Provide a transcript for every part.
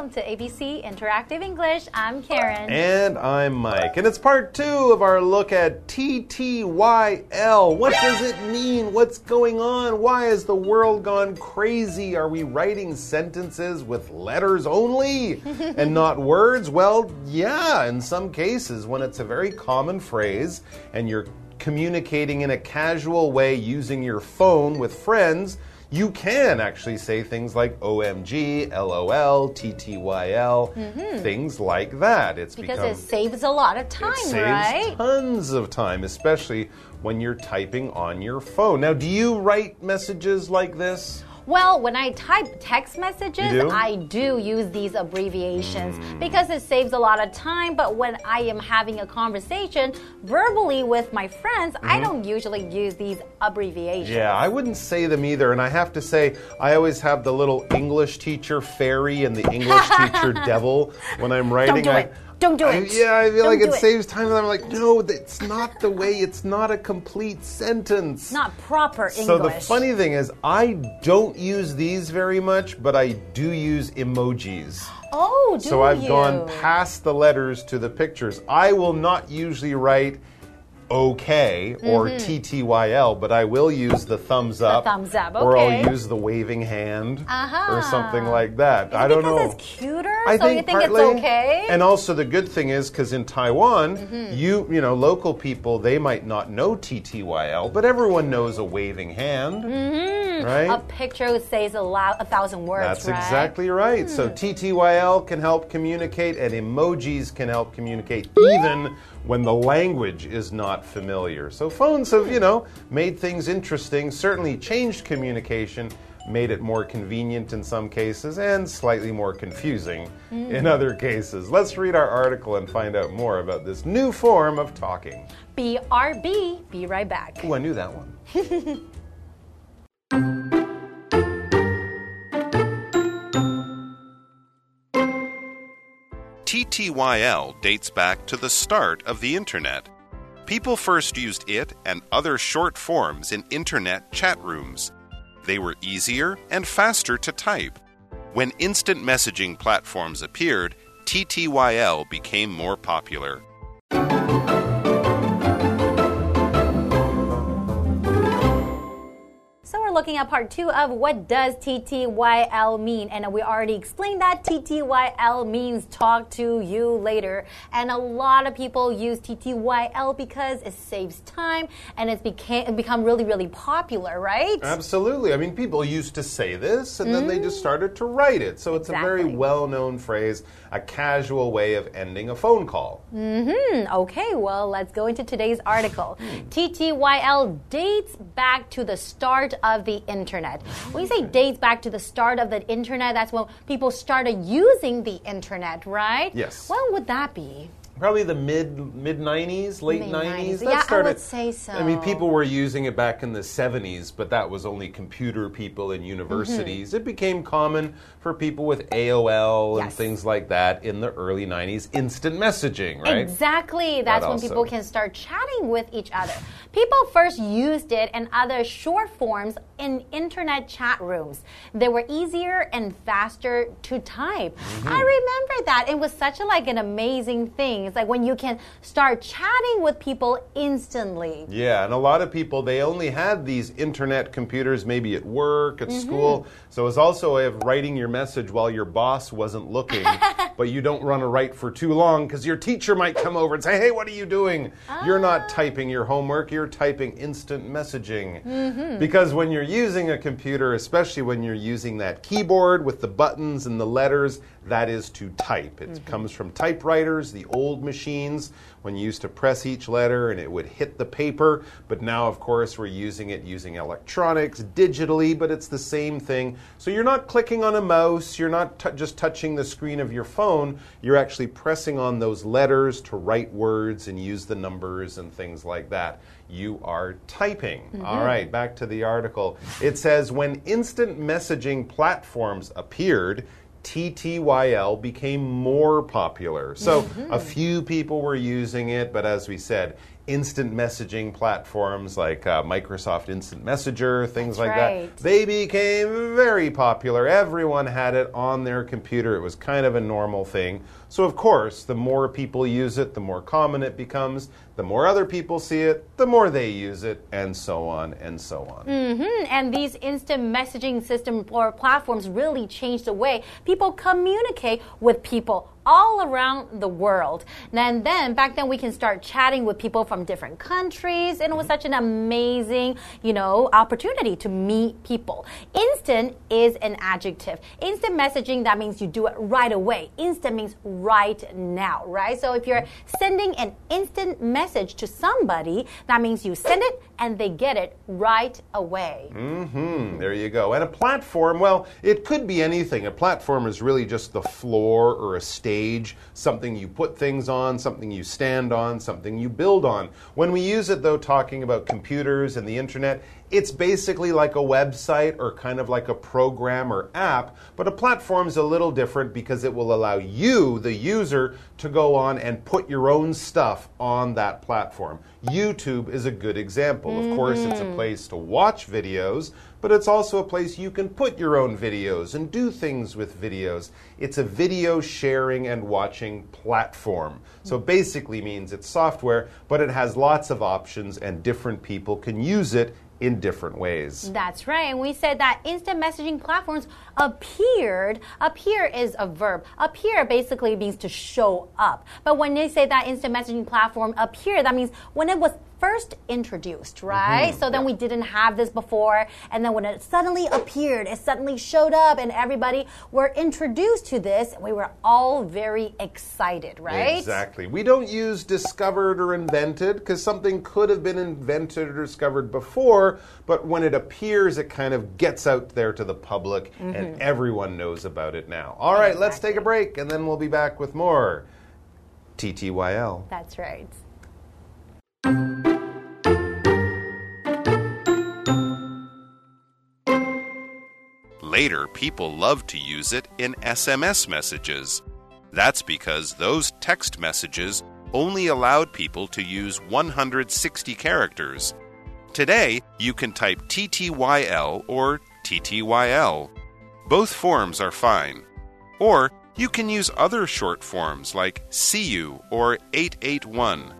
welcome to ABC Interactive English. I'm Karen. And I'm Mike. And it's part two of our look at TTYL. What does it mean? What's going on? Why has the world gone crazy? Are we writing sentences with letters only and not words? Well, yeah, in some cases, when it's a very common phrase and you're communicating in a casual way using your phone with friends you can actually say things like OMG, LOL, TTYL, mm -hmm. things like that. It's because become, it saves a lot of time, it saves right? Tons of time, especially when you're typing on your phone. Now, do you write messages like this? Well, when I type text messages, do? I do use these abbreviations mm. because it saves a lot of time. But when I am having a conversation verbally with my friends, mm -hmm. I mm-hmm. don't usually use these abbreviations. Yeah, I wouldn't say them either. And I have to say, I always have the little English teacher fairy and the English teacher devil when I'm writing. Don't do I, it. Don't do it. I, yeah, I feel Don't like it, it, saves time. And I'm like, no, it's not the way. It's not a complete sentence. Not proper English. So the funny thing is, I don't use these very much, but I do use emojis. Oh, do you So I've you? gone past the letters to the pictures. I will not usually write OK or mm -hmm. TTYL, but I will use the thumbs up. The thumbs up, okay. Or I'll use the waving hand uh -huh. or something like that. I don't know. It's cuter, I so think you think partly, it's okay. And also the good thing is because in Taiwan, mm -hmm. you you know local people they might not know TTYL, but everyone knows a waving hand, mm -hmm. right? A picture says a, a thousand words. That's right? exactly right. So hmm. TTYL can help communicate, and emojis can help communicate even when the language is not familiar. So phones have, you know, made things interesting, certainly changed communication, made it more convenient in some cases, and slightly more confusing mm. in other cases. Let's read our article and find out more about this new form of talking. BRB, be right back. Oh, I knew that one. TTYL dates back to the start of the Internet. People first used it and other short forms in Internet chat rooms. They were easier and faster to type. When instant messaging platforms appeared, TTYL became more popular. We're looking at part two of what does TTYL mean. And we already explained that TTYL means talk to you later. And a lot of people use TTYL because it saves time and it's became, become really, really popular, right? Absolutely. I mean, people used to say this and then they just mm. started to write it. So it's exactly. a very well known phrase, a casual way of ending a phone call. Mm hmm. Okay, well, let's go into today's article. Hmm. TTYL dates back to the start of of the internet. When you say dates back to the start of the internet, that's when people started using the internet, right? Yes. When would that be? probably the mid mid 90s, late 90s. That yeah, started, I would say so. I mean, people were using it back in the 70s, but that was only computer people in universities. Mm -hmm. It became common for people with AOL yes. and things like that in the early 90s. Instant messaging, right? Exactly. That's that when people can start chatting with each other. People first used it and other short forms in internet chat rooms. They were easier and faster to type. Mm -hmm. I remember that. It was such a like an amazing thing it's like when you can start chatting with people instantly. Yeah, and a lot of people, they only had these internet computers maybe at work, at mm -hmm. school. So it's also a way of writing your message while your boss wasn't looking. but you don't run a write for too long because your teacher might come over and say, hey, what are you doing? Ah. You're not ah. typing your homework, you're typing instant messaging. Mm -hmm. Because when you're using a computer, especially when you're using that keyboard with the buttons and the letters, that is to type. It mm -hmm. comes from typewriters, the old machines when you used to press each letter and it would hit the paper. But now, of course, we're using it using electronics digitally, but it's the same thing. So you're not clicking on a mouse, you're not just touching the screen of your phone, you're actually pressing on those letters to write words and use the numbers and things like that. You are typing. Mm -hmm. All right, back to the article. It says when instant messaging platforms appeared, TTYL became more popular. So mm -hmm. a few people were using it, but as we said, instant messaging platforms like uh, Microsoft Instant Messenger, things That's like right. that. They became very popular. Everyone had it on their computer. It was kind of a normal thing. So, of course, the more people use it, the more common it becomes. The more other people see it, the more they use it, and so on and so on. Mm, And these instant messaging system or platforms really changed the way people communicate with people all around the world. And then back then we can start chatting with people from different countries and it was such an amazing, you know, opportunity to meet people. Instant is an adjective. Instant messaging that means you do it right away. Instant means right now, right? So if you're sending an instant message to somebody, that means you send it and they get it right away. Hmm, there you go. And a platform, well, it could be anything. A platform is really just the floor or a stage, something you put things on, something you stand on, something you build on. When we use it, though, talking about computers and the internet, it's basically like a website or kind of like a program or app, but a platform is a little different because it will allow you, the user, to go on and put your own stuff on that platform. YouTube is a good example. Of course, it's a mm-hmm. place to watch videos, but it's also a place you can put your own videos and do things with videos. It's a video sharing and watching platform. So basically means it's software, but it has lots of options and different people can use it in different ways. That's right. And we said that instant messaging platforms appeared. Appear is a verb. Appear basically means to show up. But when they say that instant messaging platform appear, that means when it was first introduced, mm-hmm. right? So then we didn't have this before. And then when it suddenly appeared, it suddenly showed up and everybody were introduced to this. And we were all very excited, right? Exactly. We don't use discovered or invented because something could have been invented or discovered before, but when it appears, it kind of gets out there to the public and mm-hmm. everyone knows about it now. All right, let's take a break and then we'll be back with more TTYL. That's right. Later, people loved to use it in SMS messages. That's because those text messages only allowed people to use 160 characters. Today, you can type TTYL or TTYL. Both forms are fine. Or you can use other short forms like CU or 881.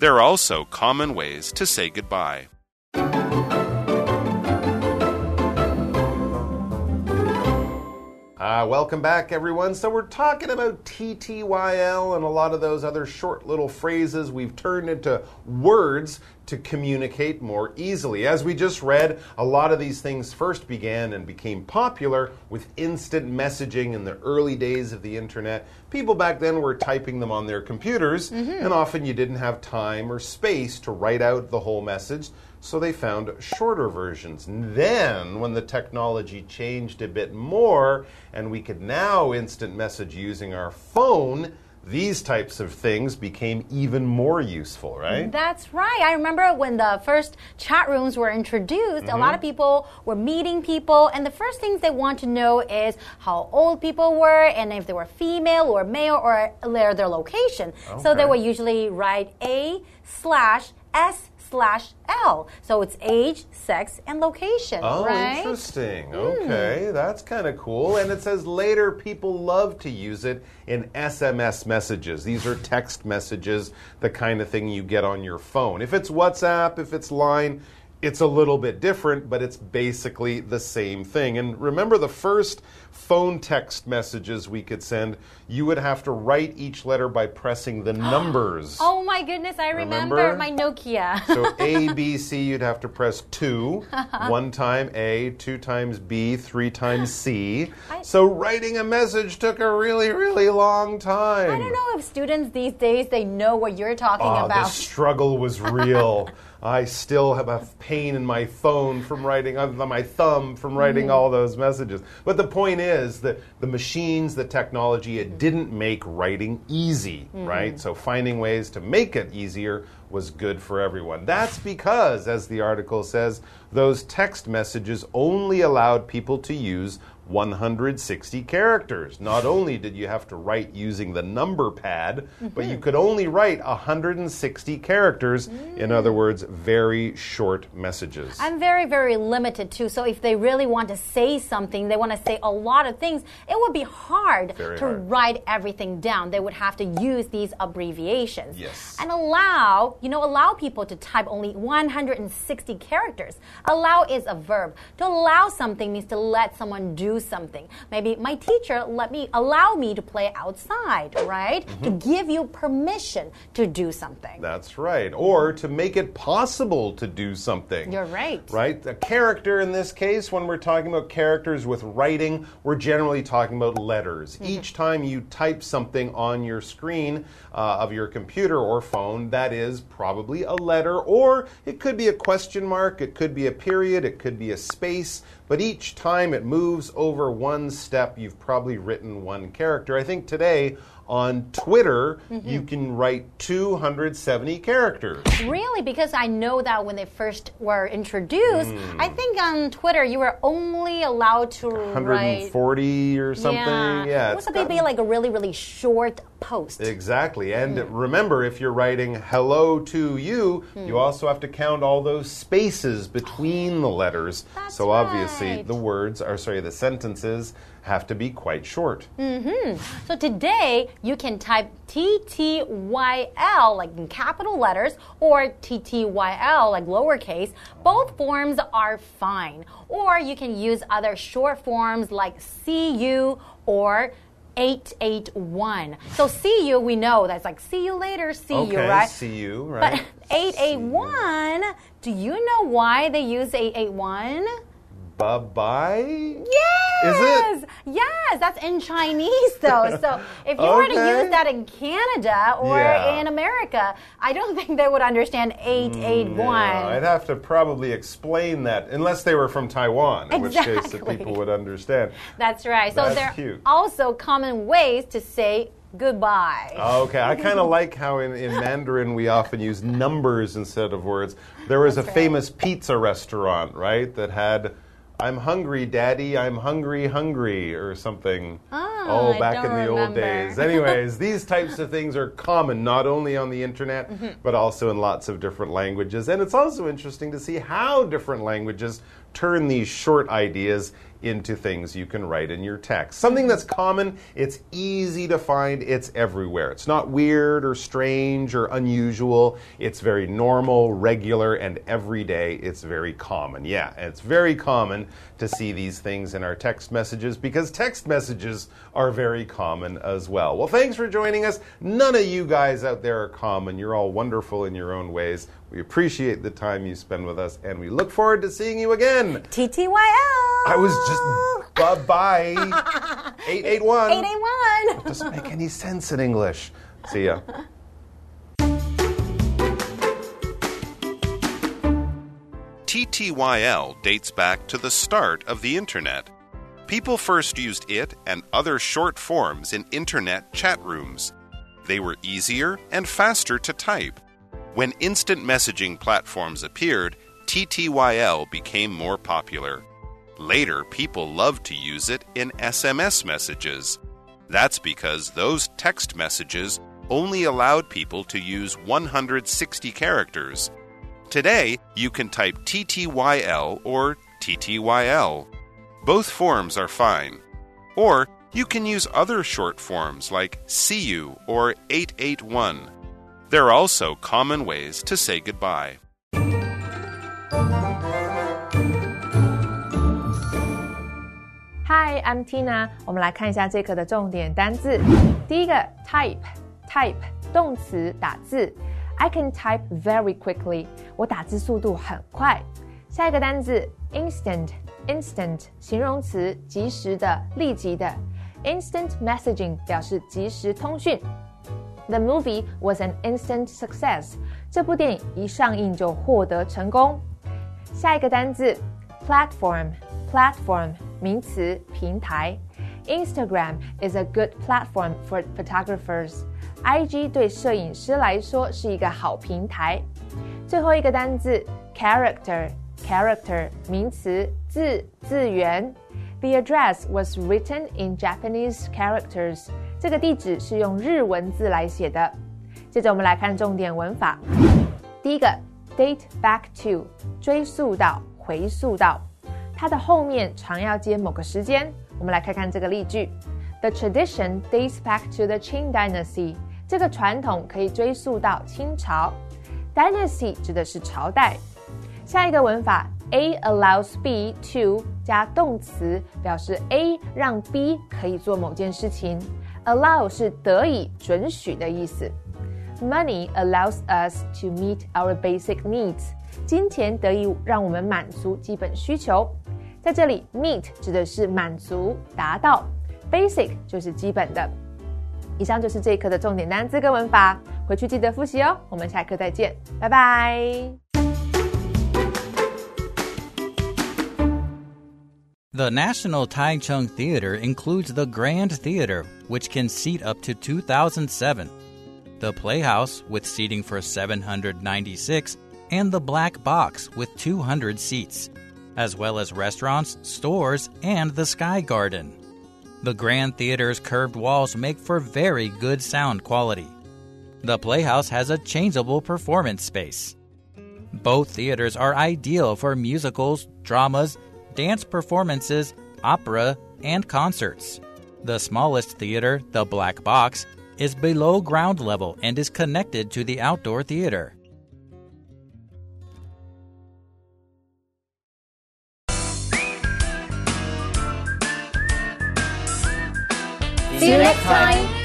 They're also common ways to say goodbye. Uh, welcome back, everyone. So, we're talking about TTYL and a lot of those other short little phrases we've turned into words to communicate more easily. As we just read, a lot of these things first began and became popular with instant messaging in the early days of the internet. People back then were typing them on their computers, mm-hmm. and often you didn't have time or space to write out the whole message. So they found shorter versions. And then, when the technology changed a bit more, and we could now instant message using our phone, these types of things became even more useful, right? That's right. I remember when the first chat rooms were introduced, a mm-hmm. lot of people were meeting people, and the first things they want to know is how old people were and if they were female or male or their, their location. So they would usually write A slash S slash So it's age, sex, and location, Oh, right? interesting. Hmm. Okay, that's kind of cool. And it says later people love to use it in SMS messages. These are text messages, the kind of thing you get on your phone. If it's WhatsApp, if it's Line, it's a little bit different, but it's basically the same thing. And remember the first phone text messages we could send, you would have to write each letter by pressing the numbers. Oh my goodness, I remember, Remember? my Nokia. So A, B, C, you'd have to press two. One time A, two times B, three times C. So writing a message took a really, really long time. I don't know if students these days they know what you're talking ah, Oh, the struggle was real. I still have a pain in my phone from writing, on my thumb from writing all those messages. But the point is that the machines, the technology, it didn't make writing easy, mm-hmm. right? So finding ways to make it easier was good for everyone. That's because, as the article says, those text messages only allowed people to use 160 characters. Not only did you have to write using the number pad, mm -hmm. but you could only write 160 characters. Mm. In other words, very short messages. I'm very, very limited too. So if they really want to say something, they want to say a lot of things, it would be hard very to hard. write everything down. They would have to use these abbreviations. Yes. And allow, you know, allow people to type only 160 characters. Allow is a verb. To allow something means to let someone do something. Maybe my teacher let me allow me to play outside, right? Mm -hmm. To mm-hmm. give you permission to do something. That's right. Or to make it possible to do something. You're right. Right? A character in this case, when we're talking about characters with writing, we're generally talking about letters. Mm -hmm. Each time you type something on your screen uh, of your computer or phone, that is probably a letter, or it could be a question mark, it could be a period, it could be a space. But each time it moves over one step, you've probably written one character. I think today on Twitter, mm -hmm. you can write 270 characters. Really? Because I know that when they first were introduced, mm. I think on Twitter you were only allowed to 140 write, or something. Yeah, yeah it was maybe like a really, really short post. Exactly. And mm. remember, if you're writing hello to you, mm. you also have to count all those spaces between the letters. That's so right. Obviously, the words are sorry, the sentences have to be quite short. Mm -hmm. So today you can type TTYL like in capital letters or TTYL like lowercase. Both forms are fine. Or you can use other short forms like CU or 881. So see you, we know that's like see you later, see okay, you, right? See you, right? But 881, do you know why they use 881? Bye bye? Yes! Is it? Yes, that's in Chinese though. So if you okay. were to use that in Canada or yeah. in America, I don't think they would understand 881. Mm, yeah, I'd have to probably explain that, unless they were from Taiwan, in exactly. which case the people would understand. That's right. So that's there cute. are also common ways to say goodbye. Okay, I kind of like how in, in Mandarin we often use numbers instead of words. There was That's a famous pizza restaurant, right, that had I'm hungry, Daddy. I'm hungry, hungry, or something. Oh, oh back in the remember. old days. Anyways, these types of things are common not only on the internet, mm -hmm. but also in lots of different languages. And it's also interesting to see how different languages turn these short ideas into things you can write in your text. Something that's common, it's easy to find, it's everywhere. It's not weird or strange or unusual. It's very normal, regular, and everyday. It's very common. Yeah, it's very common to see these things in our text messages because text messages are very common as well. Well, thanks for joining us. None of you guys out there are common. You're all wonderful in your own ways. We appreciate the time you spend with us, and we look forward to seeing you again. TTYL. I was just bye bye. 881. 881. doesn't make any sense in English. See ya. TTYL dates back to the start of the Internet. People first used it and other short forms in Internet chat rooms. They were easier and faster to type. When instant messaging platforms appeared, TTYL became more popular. Later, people loved to use it in SMS messages. That's because those text messages only allowed people to use 160 characters. Today, you can type TTYL or TTYL. Both forms are fine. Or you can use other short forms like CU or 881. There are also common ways to say goodbye. Hi, I'm Tina。我们来看一下这课的重点单字。第一个，type，type 动词打字。I can type very quickly。我打字速度很快。下一个单字，instant，instant 形容词，即时的、立即的。Instant messaging 表示即时通讯。The movie was an instant success。这部电影一上映就获得成功。下一个单字，platform，platform 名词平台。Instagram is a good platform for photographers。IG 对摄影师来说是一个好平台。最后一个单字，character，character 名词字字源。 The address was written in Japanese characters。这个地址是用日文字来写的。接着我们来看重点文法。第一个，date back to，追溯到、回溯到， 它的后面常要接某个时间。我们来看看这个例句：The tradition dates back to the Qing dynasty。这个传统可以追溯到清朝。Dynasty 指的是朝代。下一个文法，A allows B to 加动词，表示 A 让 B 可以做某件事情。Allow 是得以、准许的意思。Money allows us to meet our basic needs。金钱得以让我们满足基本需求。在这里，meet 指的是满足、达到，basic 就是基本的。以上就是这一课的重点单词跟文法，回去记得复习哦。我们下课再见，拜拜。The National Taichung Theater includes the Grand Theater, which can seat up to 2,007 the Playhouse with seating for 796, and the Black Box with 200 seats, as well as restaurants, stores, and the Sky Garden. The Grand Theater's curved walls make for very good sound quality. The Playhouse has a changeable performance space. Both theaters are ideal for musicals, dramas, dance performances, opera, and concerts. The smallest theater, the Black Box, is below ground level and is connected to the outdoor theater. See you next time.